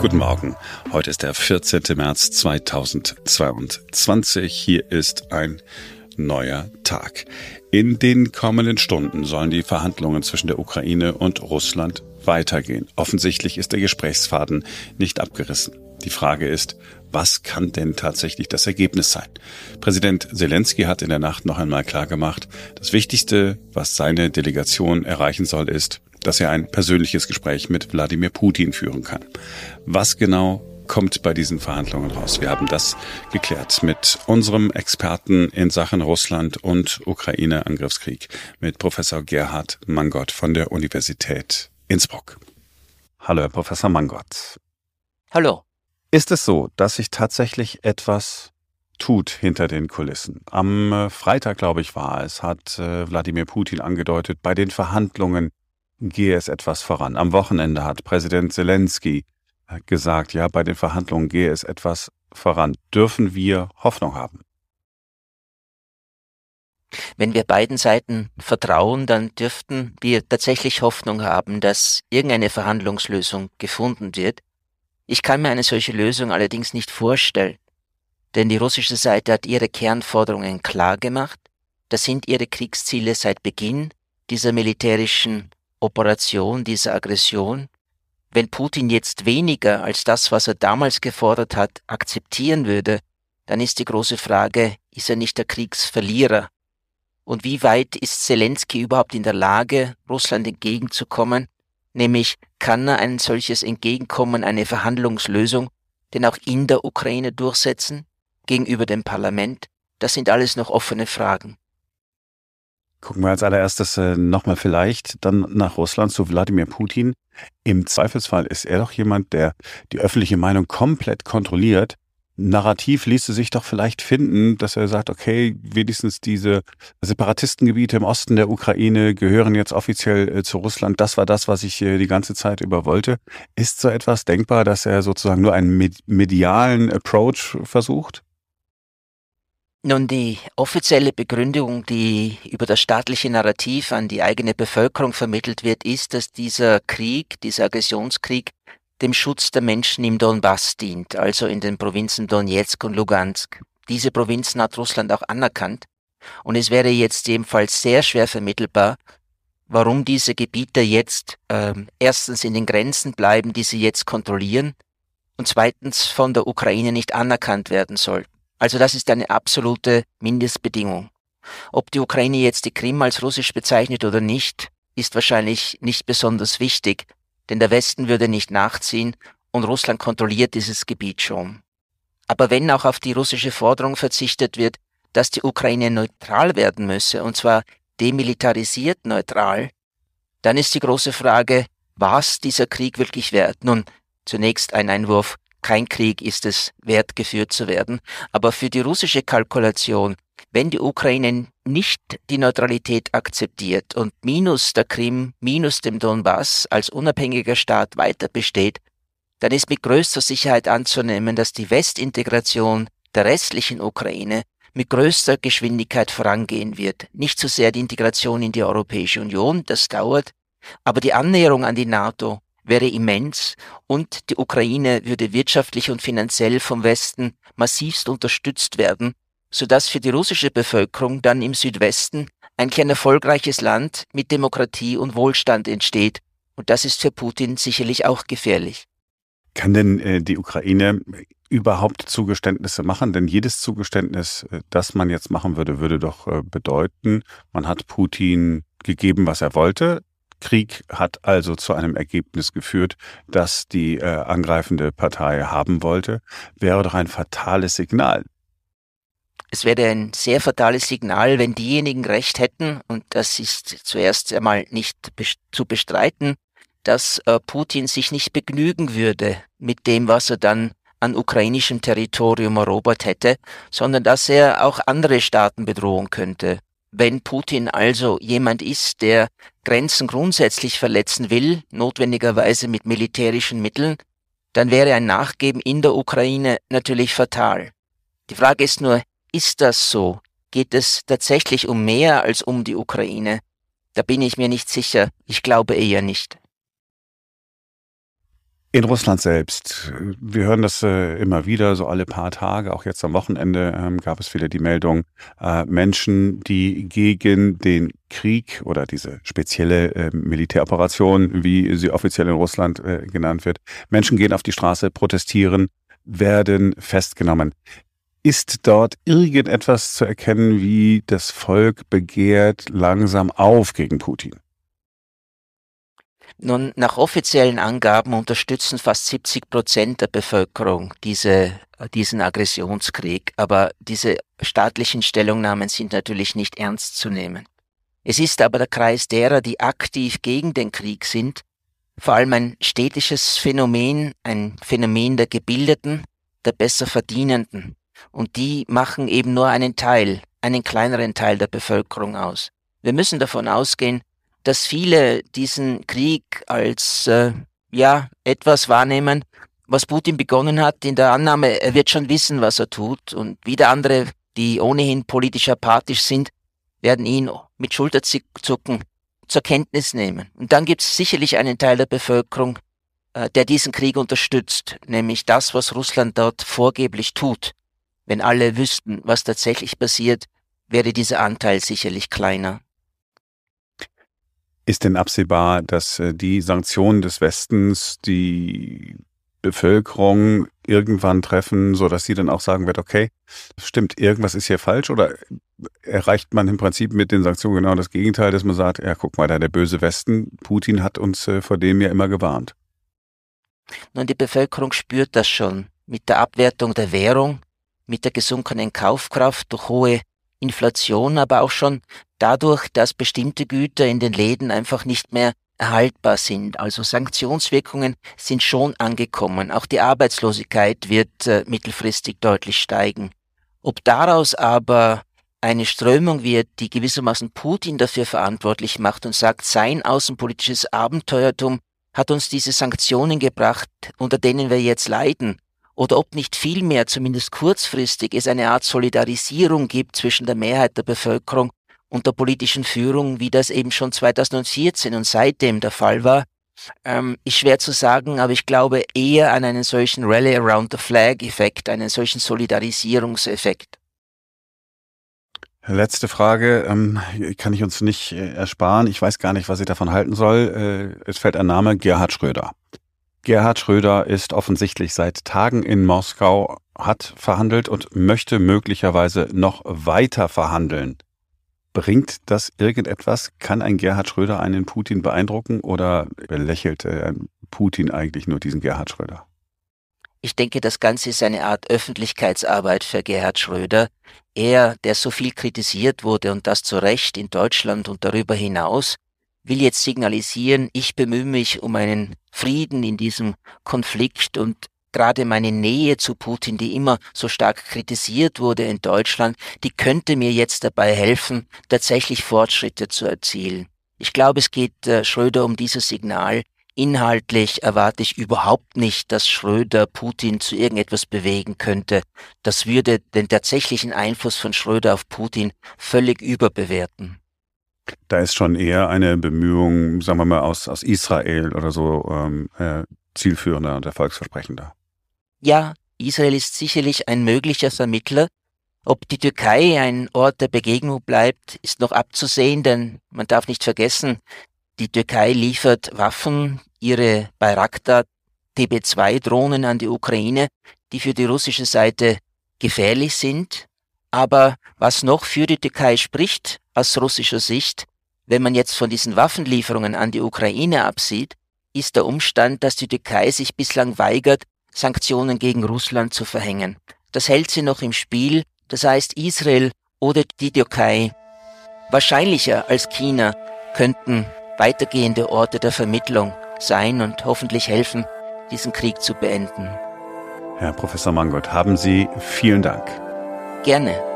Guten Morgen. Heute ist der 14. März 2022. Hier ist ein neuer Tag. In den kommenden Stunden sollen die Verhandlungen zwischen der Ukraine und Russland weitergehen. Offensichtlich ist der Gesprächsfaden nicht abgerissen. Die Frage ist, was kann denn tatsächlich das Ergebnis sein? Präsident Zelensky hat in der Nacht noch einmal klargemacht, das Wichtigste, was seine Delegation erreichen soll, ist, dass er ein persönliches Gespräch mit Wladimir Putin führen kann. Was genau kommt bei diesen Verhandlungen raus? Wir haben das geklärt mit unserem Experten in Sachen Russland und Ukraine-Angriffskrieg, mit Professor Gerhard Mangott von der Universität Innsbruck. Hallo, Herr Professor Mangott. Hallo. Ist es so, dass sich tatsächlich etwas tut hinter den Kulissen? Am äh, Freitag, glaube ich, war es, hat äh, Wladimir Putin angedeutet, bei den Verhandlungen gehe es etwas voran. Am Wochenende hat Präsident Zelensky äh, gesagt, ja, bei den Verhandlungen gehe es etwas voran. Dürfen wir Hoffnung haben? Wenn wir beiden Seiten vertrauen, dann dürften wir tatsächlich Hoffnung haben, dass irgendeine Verhandlungslösung gefunden wird. Ich kann mir eine solche Lösung allerdings nicht vorstellen, denn die russische Seite hat ihre Kernforderungen klar gemacht. Das sind ihre Kriegsziele seit Beginn dieser militärischen Operation, dieser Aggression, wenn Putin jetzt weniger als das, was er damals gefordert hat, akzeptieren würde, dann ist die große Frage, ist er nicht der Kriegsverlierer? Und wie weit ist Zelensky überhaupt in der Lage, Russland entgegenzukommen? Nämlich, kann er ein solches Entgegenkommen, eine Verhandlungslösung, denn auch in der Ukraine durchsetzen, gegenüber dem Parlament? Das sind alles noch offene Fragen. Gucken wir als allererstes äh, nochmal vielleicht dann nach Russland zu Wladimir Putin. Im Zweifelsfall ist er doch jemand, der die öffentliche Meinung komplett kontrolliert. Narrativ ließe sich doch vielleicht finden, dass er sagt, okay, wenigstens diese Separatistengebiete im Osten der Ukraine gehören jetzt offiziell äh, zu Russland. Das war das, was ich äh, die ganze Zeit über wollte. Ist so etwas denkbar, dass er sozusagen nur einen medialen Approach versucht? Nun, die offizielle Begründung, die über das staatliche Narrativ an die eigene Bevölkerung vermittelt wird, ist, dass dieser Krieg, dieser Aggressionskrieg, dem Schutz der Menschen im Donbass dient, also in den Provinzen Donetsk und Lugansk. Diese Provinzen hat Russland auch anerkannt. Und es wäre jetzt ebenfalls sehr schwer vermittelbar, warum diese Gebiete jetzt äh, erstens in den Grenzen bleiben, die sie jetzt kontrollieren, und zweitens von der Ukraine nicht anerkannt werden sollten. Also das ist eine absolute Mindestbedingung. Ob die Ukraine jetzt die Krim als russisch bezeichnet oder nicht, ist wahrscheinlich nicht besonders wichtig, denn der Westen würde nicht nachziehen und Russland kontrolliert dieses Gebiet schon. Aber wenn auch auf die russische Forderung verzichtet wird, dass die Ukraine neutral werden müsse, und zwar demilitarisiert neutral, dann ist die große Frage, was dieser Krieg wirklich wert? Nun, zunächst ein Einwurf, kein Krieg ist es wert, geführt zu werden. Aber für die russische Kalkulation, wenn die Ukraine nicht die Neutralität akzeptiert und minus der Krim, minus dem Donbass als unabhängiger Staat weiter besteht, dann ist mit größter Sicherheit anzunehmen, dass die Westintegration der restlichen Ukraine mit größter Geschwindigkeit vorangehen wird. Nicht so sehr die Integration in die Europäische Union, das dauert, aber die Annäherung an die NATO wäre immens und die Ukraine würde wirtschaftlich und finanziell vom Westen massivst unterstützt werden, sodass für die russische Bevölkerung dann im Südwesten ein klein erfolgreiches Land mit Demokratie und Wohlstand entsteht. Und das ist für Putin sicherlich auch gefährlich. Kann denn äh, die Ukraine überhaupt Zugeständnisse machen? Denn jedes Zugeständnis, äh, das man jetzt machen würde, würde doch äh, bedeuten, man hat Putin gegeben, was er wollte. Krieg hat also zu einem Ergebnis geführt, das die äh, angreifende Partei haben wollte, wäre doch ein fatales Signal. Es wäre ein sehr fatales Signal, wenn diejenigen Recht hätten, und das ist zuerst einmal nicht zu bestreiten, dass äh, Putin sich nicht begnügen würde mit dem, was er dann an ukrainischem Territorium erobert hätte, sondern dass er auch andere Staaten bedrohen könnte. Wenn Putin also jemand ist, der Grenzen grundsätzlich verletzen will, notwendigerweise mit militärischen Mitteln, dann wäre ein Nachgeben in der Ukraine natürlich fatal. Die Frage ist nur, ist das so? Geht es tatsächlich um mehr als um die Ukraine? Da bin ich mir nicht sicher. Ich glaube eher nicht. In Russland selbst, wir hören das äh, immer wieder, so alle paar Tage, auch jetzt am Wochenende ähm, gab es wieder die Meldung, äh, Menschen, die gegen den Krieg oder diese spezielle äh, Militäroperation, wie sie offiziell in Russland äh, genannt wird, Menschen gehen auf die Straße, protestieren, werden festgenommen. Ist dort irgendetwas zu erkennen, wie das Volk begehrt langsam auf gegen Putin? Nun, nach offiziellen Angaben unterstützen fast 70 Prozent der Bevölkerung diese, diesen Aggressionskrieg, aber diese staatlichen Stellungnahmen sind natürlich nicht ernst zu nehmen. Es ist aber der Kreis derer, die aktiv gegen den Krieg sind, vor allem ein städtisches Phänomen, ein Phänomen der Gebildeten, der besser Verdienenden. Und die machen eben nur einen Teil, einen kleineren Teil der Bevölkerung aus. Wir müssen davon ausgehen, dass viele diesen Krieg als äh, ja etwas wahrnehmen, was Putin begonnen hat, in der Annahme, er wird schon wissen, was er tut, und wieder andere, die ohnehin politisch apathisch sind, werden ihn mit Schulterzucken zur Kenntnis nehmen. Und dann gibt es sicherlich einen Teil der Bevölkerung, äh, der diesen Krieg unterstützt, nämlich das, was Russland dort vorgeblich tut. Wenn alle wüssten, was tatsächlich passiert, wäre dieser Anteil sicherlich kleiner. Ist denn absehbar, dass äh, die Sanktionen des Westens die Bevölkerung irgendwann treffen, so dass sie dann auch sagen wird, okay, stimmt, irgendwas ist hier falsch oder erreicht man im Prinzip mit den Sanktionen genau das Gegenteil, dass man sagt, ja, guck mal, da der böse Westen, Putin hat uns äh, vor dem ja immer gewarnt. Nun, die Bevölkerung spürt das schon mit der Abwertung der Währung, mit der gesunkenen Kaufkraft durch hohe Inflation, aber auch schon dadurch, dass bestimmte Güter in den Läden einfach nicht mehr erhaltbar sind. Also Sanktionswirkungen sind schon angekommen. Auch die Arbeitslosigkeit wird äh, mittelfristig deutlich steigen. Ob daraus aber eine Strömung wird, die gewissermaßen Putin dafür verantwortlich macht und sagt, sein außenpolitisches Abenteuertum hat uns diese Sanktionen gebracht, unter denen wir jetzt leiden, oder ob nicht vielmehr, zumindest kurzfristig, es eine Art Solidarisierung gibt zwischen der Mehrheit der Bevölkerung und der politischen Führung, wie das eben schon 2014 und seitdem der Fall war, ähm, ist schwer zu sagen, aber ich glaube eher an einen solchen Rally Around the Flag-Effekt, einen solchen Solidarisierungseffekt. Letzte Frage, ähm, kann ich uns nicht äh, ersparen. Ich weiß gar nicht, was ich davon halten soll. Äh, es fällt ein Name, Gerhard Schröder. Gerhard Schröder ist offensichtlich seit Tagen in Moskau, hat verhandelt und möchte möglicherweise noch weiter verhandeln. Bringt das irgendetwas? Kann ein Gerhard Schröder einen Putin beeindrucken oder belächelt äh, Putin eigentlich nur diesen Gerhard Schröder? Ich denke, das Ganze ist eine Art Öffentlichkeitsarbeit für Gerhard Schröder. Er, der so viel kritisiert wurde und das zu Recht in Deutschland und darüber hinaus, will jetzt signalisieren, ich bemühe mich um einen Frieden in diesem Konflikt und gerade meine Nähe zu Putin, die immer so stark kritisiert wurde in Deutschland, die könnte mir jetzt dabei helfen, tatsächlich Fortschritte zu erzielen. Ich glaube, es geht äh, Schröder um dieses Signal. Inhaltlich erwarte ich überhaupt nicht, dass Schröder Putin zu irgendetwas bewegen könnte. Das würde den tatsächlichen Einfluss von Schröder auf Putin völlig überbewerten. Da ist schon eher eine Bemühung, sagen wir mal, aus, aus Israel oder so ähm, äh, zielführender und erfolgsversprechender. Ja, Israel ist sicherlich ein möglicher Vermittler. Ob die Türkei ein Ort der Begegnung bleibt, ist noch abzusehen, denn man darf nicht vergessen, die Türkei liefert Waffen, ihre Bayraktar TB2-Drohnen an die Ukraine, die für die russische Seite gefährlich sind. Aber was noch für die Türkei spricht, aus russischer Sicht, wenn man jetzt von diesen Waffenlieferungen an die Ukraine absieht, ist der Umstand, dass die Türkei sich bislang weigert, Sanktionen gegen Russland zu verhängen. Das hält sie noch im Spiel, das heißt Israel oder die Türkei, wahrscheinlicher als China, könnten weitergehende Orte der Vermittlung sein und hoffentlich helfen, diesen Krieg zu beenden. Herr Professor Mangold, haben Sie vielen Dank. Gerne.